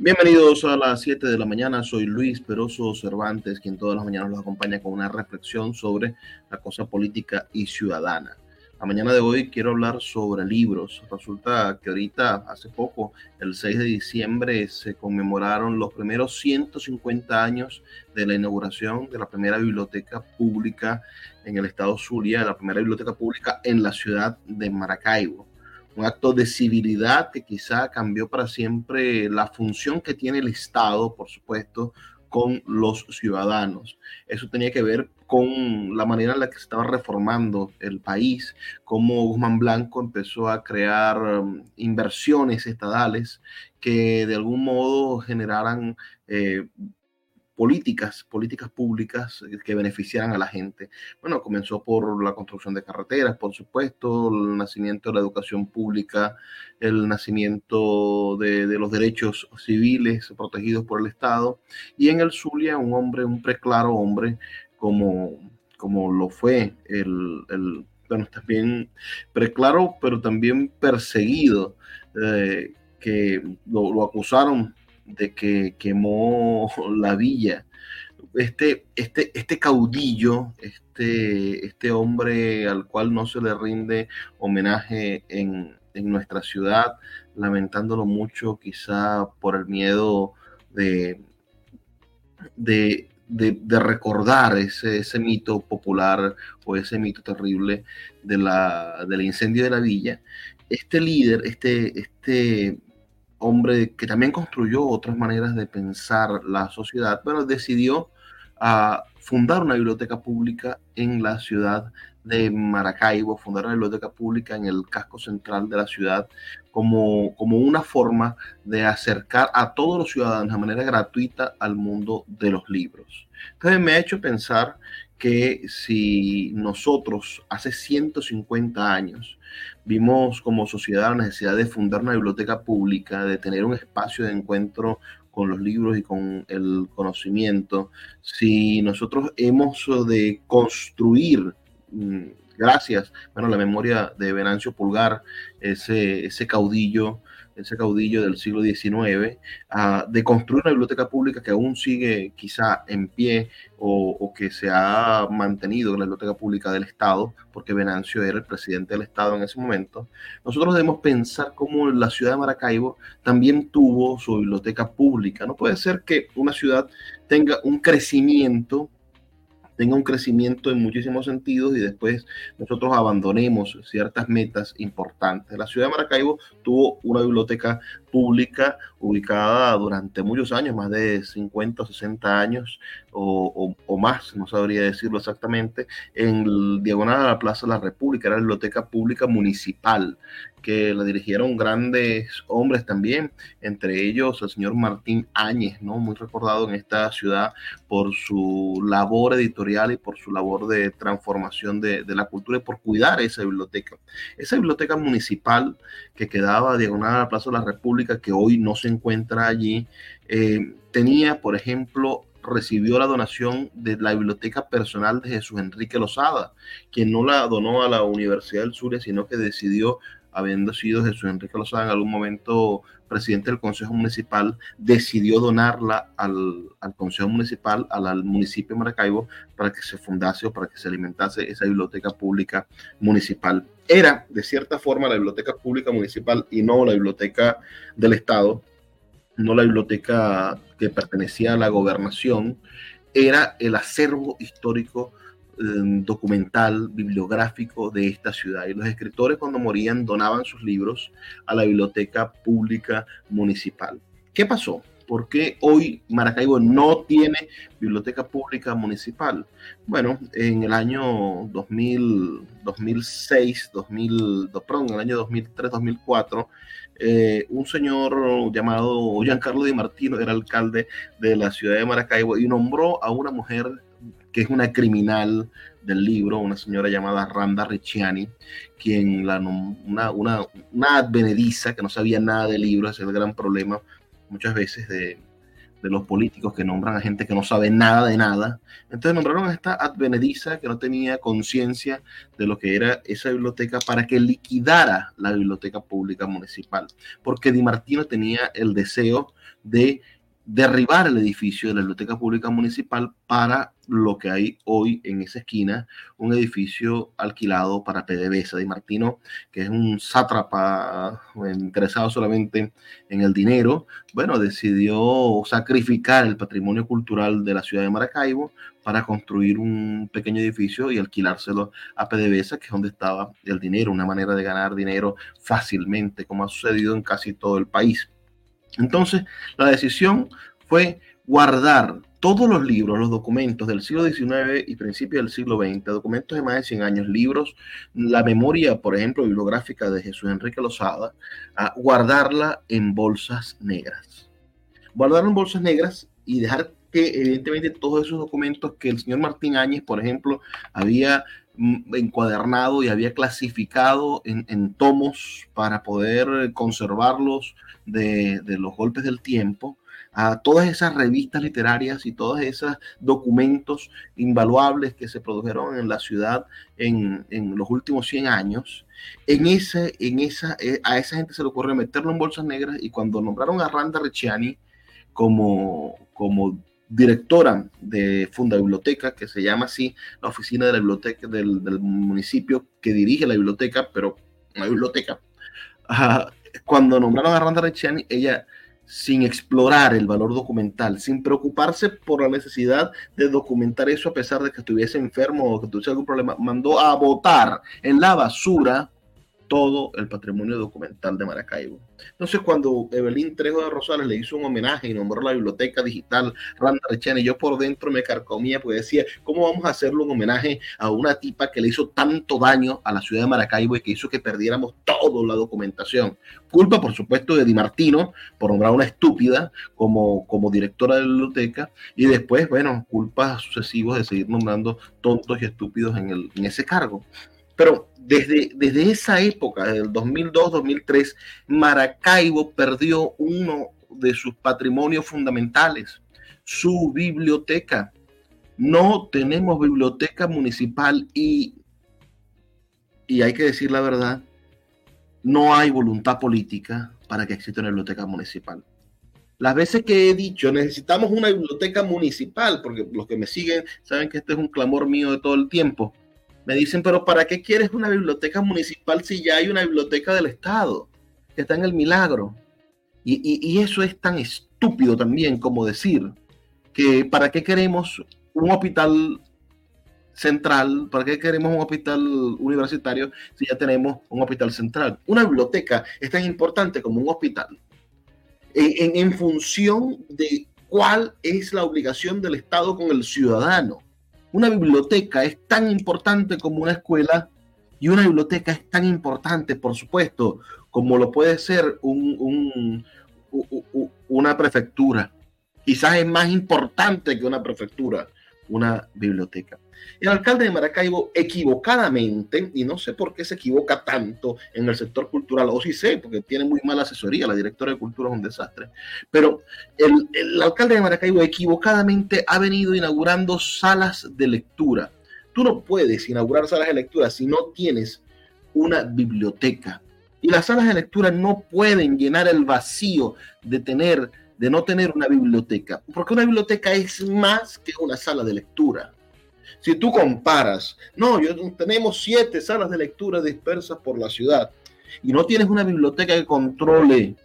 Bienvenidos a las 7 de la mañana. Soy Luis Peroso Cervantes, quien todas las mañanas los acompaña con una reflexión sobre la cosa política y ciudadana. La mañana de hoy quiero hablar sobre libros. Resulta que ahorita, hace poco, el 6 de diciembre, se conmemoraron los primeros 150 años de la inauguración de la primera biblioteca pública en el estado Zulia, la primera biblioteca pública en la ciudad de Maracaibo un acto de civilidad que quizá cambió para siempre la función que tiene el Estado, por supuesto, con los ciudadanos. Eso tenía que ver con la manera en la que se estaba reformando el país, cómo Guzmán Blanco empezó a crear um, inversiones estadales que de algún modo generaran eh, políticas, políticas públicas que beneficiaran a la gente. Bueno, comenzó por la construcción de carreteras, por supuesto, el nacimiento de la educación pública, el nacimiento de, los derechos civiles protegidos por el Estado, y en el Zulia un hombre, un preclaro hombre, como, como lo fue el, el bueno, también preclaro, pero también perseguido, eh, que lo acusaron de que quemó la villa. Este, este, este caudillo, este, este hombre al cual no se le rinde homenaje en, nuestra ciudad, lamentándolo mucho quizá por el miedo de, de, recordar ese, ese, mito popular o ese mito terrible de la, del incendio de la villa. Este líder, este, este hombre que también construyó otras maneras de pensar la sociedad, pero decidió ah, fundar una biblioteca pública en la ciudad de Maracaibo, fundar una biblioteca pública en el casco central de la ciudad, como, como una forma de acercar a todos los ciudadanos de manera gratuita al mundo de los libros. Entonces me ha hecho pensar que si nosotros hace 150 años vimos como sociedad la necesidad de fundar una biblioteca pública, de tener un espacio de encuentro con los libros y con el conocimiento, si nosotros hemos de construir, mm, gracias, bueno, la memoria de Venancio Pulgar, ese, ese caudillo ese caudillo del siglo XIX, de construir una biblioteca pública que aún sigue quizá en pie o, que se ha mantenido en la biblioteca pública del Estado, porque Venancio era el presidente del Estado en ese momento, nosotros debemos pensar cómo la ciudad de Maracaibo también tuvo su biblioteca pública. No puede ser que una ciudad tenga un crecimiento tenga un crecimiento en muchísimos sentidos y después nosotros abandonemos ciertas metas importantes. La ciudad de Maracaibo tuvo una biblioteca pública ubicada durante muchos años, más de 50 o 60 años o, más, no sabría decirlo exactamente, en el diagonal a la Plaza de la República, era la biblioteca pública municipal, que la dirigieron grandes hombres también, entre ellos el señor Martín Áñez, ¿no? muy recordado en esta ciudad por su labor editorial y por su labor de transformación de, de la cultura y por cuidar esa biblioteca. Esa biblioteca municipal que quedaba diagonal a la Plaza de la República, que hoy no se encuentra allí, eh, tenía, por ejemplo, recibió la donación de la biblioteca personal de Jesús Enrique Lozada, quien no la donó a la Universidad del Zulia, sino que decidió, habiendo sido Jesús Enrique Lozada en algún momento presidente del Consejo Municipal, decidió donarla al, Consejo Municipal, al, municipio de Maracaibo, para que se fundase o para que se alimentase esa biblioteca pública municipal. Era, de cierta forma, la biblioteca pública municipal y no la biblioteca del Estado, no la biblioteca que pertenecía a la gobernación, era el acervo histórico em, documental, bibliográfico de esta ciudad. Y los escritores cuando morían donaban sus libros a la biblioteca pública municipal. ¿Qué pasó? ¿Por qué hoy Maracaibo no tiene biblioteca pública municipal? Bueno, en el año 2000, 2006, 2000, perdón, en el año 2003, 2004, eh, un señor llamado Giancarlo Di Martino era alcalde de la ciudad de Maracaibo y nombró a una mujer que es una criminal del libro, una señora llamada Randa Ricciani, quien la una, una, una advenediza que no sabía nada de libros, es el gran problema muchas veces de, de los políticos que nombran a gente que no sabe nada de nada. Entonces nombraron a esta advenediza que no tenía conciencia de lo que era esa biblioteca para que liquidara la biblioteca pública municipal, porque Di Martino tenía el deseo de derribar el edificio de la Biblioteca Pública Municipal para lo que hay hoy en esa esquina, un edificio alquilado para PDVSA. Di Martino, que es un sátrapa interesado solamente en el dinero, bueno, decidió sacrificar el patrimonio cultural de la ciudad de Maracaibo para construir un pequeño edificio y alquilárselo a PDVSA, que es donde estaba el dinero, una manera de ganar dinero fácilmente, como ha sucedido en casi todo el país. Entonces, la decisión fue guardar todos los libros, los documentos del siglo XIX y principios del siglo XX, documentos de más de 100 años, libros, la memoria, por ejemplo, bibliográfica de Jesús Enrique Lozada, guardarla en bolsas negras. Guardarla en bolsas negras y dejar que evidentemente todos esos documentos que el señor Martín Áñez, por ejemplo, había encuadernado y había clasificado en, tomos para poder conservarlos de, los golpes del tiempo, a todas esas revistas literarias y todos esos documentos invaluables que se produjeron en la ciudad en, los últimos 100 años, en ese, en esa, eh, a esa gente se le ocurrió meterlo en bolsas negras y cuando nombraron a Randa Ricciani como, como directora de Funda Biblioteca, que se llama así la oficina de la biblioteca del, municipio que dirige la biblioteca, pero una biblioteca. cuando nombraron a Randa Recciani, ella sin explorar el valor documental, sin preocuparse por la necesidad de documentar eso a pesar de que estuviese enfermo o que tuviese algún problema, mandó a votar en la basura todo el patrimonio documental de Maracaibo. Entonces, cuando Evelyn Trejo de Rosales le hizo un homenaje y nombró la biblioteca digital Randa Rechani, yo por dentro me carcomía porque decía, ¿cómo vamos a hacerle un homenaje a una tipa que le hizo tanto daño a la ciudad de Maracaibo y que hizo que perdiéramos toda la documentación? Culpa, por supuesto, de Di Martino por nombrar a una estúpida como, como directora de la biblioteca y después, bueno, culpas sucesivos de seguir nombrando tontos y estúpidos en, el, en ese cargo. Pero desde, desde esa época, del 2002-2003, Maracaibo perdió uno de sus patrimonios fundamentales, su biblioteca. No tenemos biblioteca municipal y, y hay que decir la verdad, no hay voluntad política para que exista una biblioteca municipal. Las veces que he dicho, necesitamos una biblioteca municipal, porque los que me siguen saben que este es un clamor mío de todo el tiempo me dicen, pero ¿para qué quieres una biblioteca municipal si ya hay una biblioteca del Estado que está en el milagro? Y, eso es tan estúpido también como decir que ¿para qué queremos un hospital central? ¿Para qué queremos un hospital universitario si ya tenemos un hospital central? Una biblioteca es tan importante como un hospital. en, función de cuál es la obligación del Estado con el ciudadano. Una biblioteca es tan importante como una escuela y una biblioteca es tan importante, por supuesto, como lo puede ser una prefectura. Quizás es más importante que una prefectura, una biblioteca. El alcalde de Maracaibo equivocadamente, y no sé por qué se equivoca tanto en el sector cultural, o sí sé, porque tiene muy mala asesoría, la directora de cultura es un desastre, pero el, alcalde de Maracaibo equivocadamente ha venido inaugurando salas de lectura. Tú no puedes inaugurar salas de lectura si no tienes una biblioteca. Y las salas de lectura no pueden llenar el vacío de tener de no tener una biblioteca, porque una biblioteca es más que una sala de lectura. Si tú comparas, no, yo, tenemos siete salas de lectura dispersas por la ciudad y no tienes una biblioteca que controle,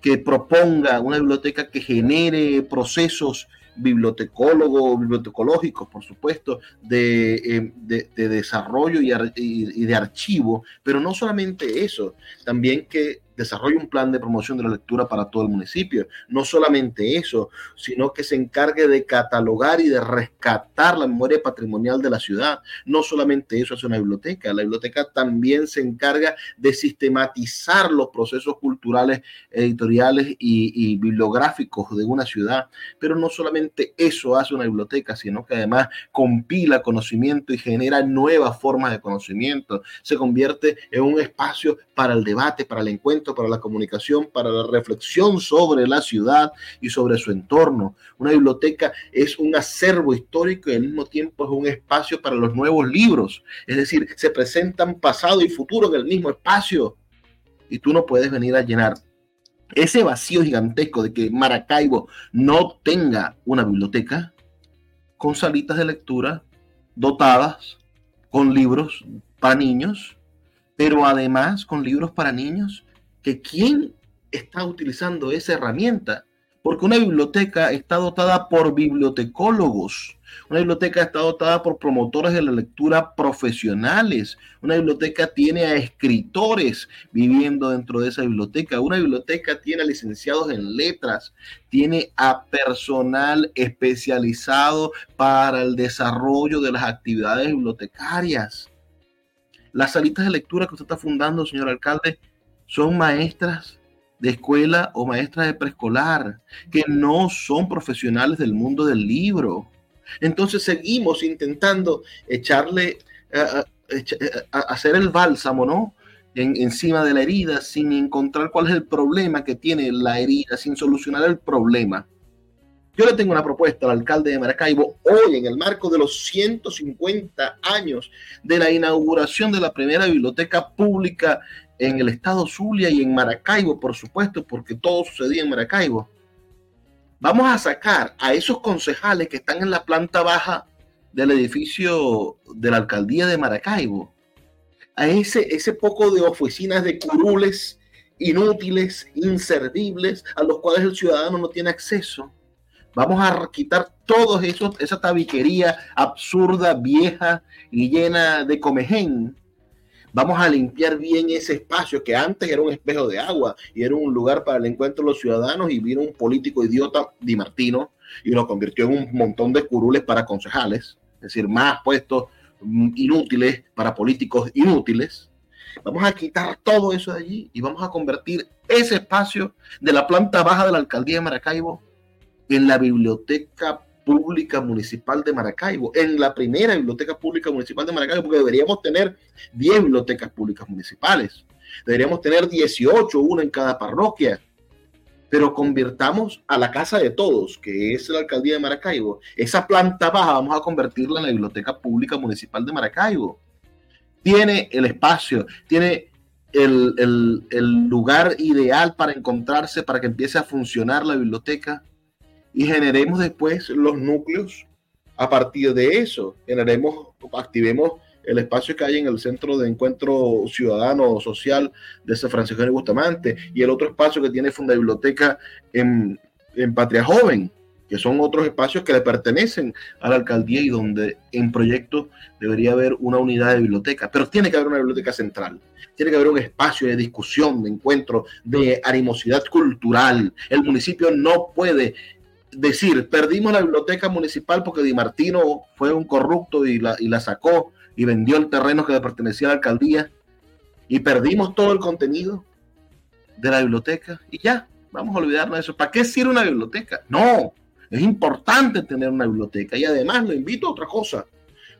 que proponga, una biblioteca que genere procesos bibliotecólogos, bibliotecológicos, por supuesto, de, eh, desarrollo y, y, de archivo, pero no solamente eso, también que desarrolle un plan de promoción de la lectura para todo el municipio. No solamente eso, sino que se encargue de catalogar y de rescatar la memoria patrimonial de la ciudad. No solamente eso hace una biblioteca, la biblioteca también se encarga de sistematizar los procesos culturales, editoriales y, bibliográficos de una ciudad. Pero no solamente eso hace una biblioteca, sino que además compila conocimiento y genera nuevas formas de conocimiento. Se convierte en un espacio para el debate, para el encuentro para la comunicación, para la reflexión sobre la ciudad y sobre su entorno. Una biblioteca es un acervo histórico y al mismo tiempo es un espacio para los nuevos libros. Es decir, se presentan pasado y futuro en el mismo espacio y tú no puedes venir a llenar ese vacío gigantesco de que Maracaibo no tenga una biblioteca con salitas de lectura dotadas con libros para niños, pero además con libros para niños, que quién está utilizando esa herramienta, porque una biblioteca está dotada por bibliotecólogos, una biblioteca está dotada por promotores de la lectura profesionales. Una biblioteca tiene a escritores viviendo dentro de esa biblioteca. Una biblioteca tiene a licenciados en letras. Tiene a personal especializado para el desarrollo de las actividades bibliotecarias. Las salitas de lectura que usted está fundando, señor alcalde, son maestras de escuela o maestras de preescolar que no son profesionales del mundo del libro entonces seguimos intentando echarle, eh, hacer el bálsamo, ¿no? encima de la herida sin encontrar cuál es el problema que tiene la herida, sin solucionar el problema. Yo le tengo una propuesta al alcalde de Maracaibo hoy en el marco de los 150 años de la inauguración de la primera biblioteca pública en el estado Zulia y en Maracaibo, por supuesto, porque todo sucedía en Maracaibo. Vamos a sacar a esos concejales que están en la planta baja del edificio de la alcaldía de Maracaibo, a ese, ese poco de oficinas de curules inútiles, inservibles, a los cuales el ciudadano no tiene acceso. Vamos a quitar todo eso, esa tabiquería absurda, vieja y llena de comején Vamos a limpiar bien ese espacio que antes era un espejo de agua y era un lugar para el encuentro de los ciudadanos y vino un político idiota, Di Martino, y lo convirtió en un montón de curules para concejales, es decir, más puestos mm, inútiles para políticos inútiles. Vamos a quitar todo eso de allí y vamos a convertir ese espacio de la planta baja de la alcaldía de Maracaibo en la biblioteca Pública Municipal de Maracaibo, en la primera Biblioteca Pública Municipal de Maracaibo, porque deberíamos tener 10 bibliotecas públicas municipales, deberíamos tener 18, una en cada parroquia, pero convirtamos a la casa de todos, que es la alcaldía de Maracaibo, esa planta baja vamos a convertirla en la Biblioteca Pública Municipal de Maracaibo. Tiene el espacio, tiene el, el lugar ideal para encontrarse, para que empiece a funcionar la biblioteca y generemos después los núcleos a partir de eso. Generemos, activemos el espacio que hay en el Centro de Encuentro Ciudadano Social de San Francisco de Bustamante y el otro espacio que tiene Funda Biblioteca en, en Patria Joven, que son otros espacios que le pertenecen a la alcaldía y donde en proyecto debería haber una unidad de biblioteca, pero tiene que haber una biblioteca central, tiene que haber un espacio de discusión, de encuentro, de animosidad cultural. El municipio no puede decir, perdimos la biblioteca municipal porque Di Martino fue un corrupto y la, y la sacó y vendió el terreno que le pertenecía a la alcaldía y perdimos todo el contenido de la biblioteca y ya, vamos a olvidarnos de eso. ¿Para qué sirve una biblioteca? No, es importante tener una biblioteca y además lo invito a otra cosa.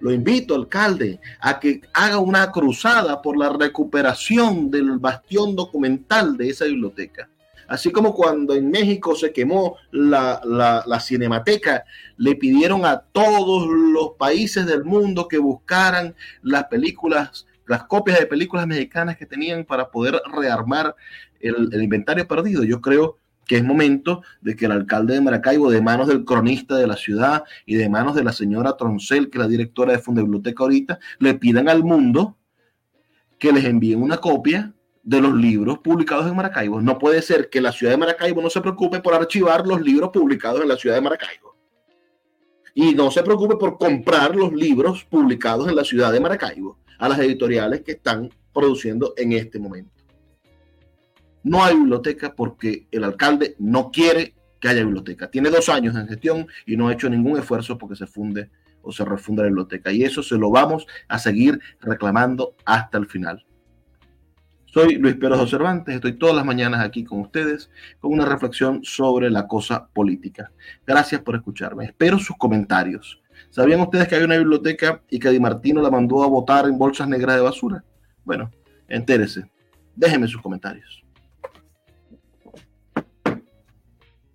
Lo invito, alcalde, a que haga una cruzada por la recuperación del bastión documental de esa biblioteca. Así como cuando en México se quemó la, cinemateca, le pidieron a todos los países del mundo que buscaran las películas, las copias de películas mexicanas que tenían para poder rearmar el, inventario perdido. Yo creo que es momento de que el alcalde de Maracaibo, de manos del cronista de la ciudad y de manos de la señora Troncel, que es la directora de Funda Biblioteca ahorita, le pidan al mundo que les envíen una copia de los libros publicados en Maracaibo. No puede ser que la ciudad de Maracaibo no se preocupe por archivar los libros publicados en la ciudad de Maracaibo. Y no se preocupe por comprar los libros publicados en la ciudad de Maracaibo a las editoriales que están produciendo en este momento. No hay biblioteca porque el alcalde no quiere que haya biblioteca. Tiene dos años en gestión y no ha hecho ningún esfuerzo porque se funde o se refunda la biblioteca. Y eso se lo vamos a seguir reclamando hasta el final. Soy Luis Peroso Cervantes, estoy todas las mañanas aquí con ustedes con una reflexión sobre la cosa política. Gracias por escucharme. Espero sus comentarios. ¿Sabían ustedes que hay una biblioteca y que Di Martino la mandó a votar en bolsas negras de basura? Bueno, entérese. Déjenme sus comentarios.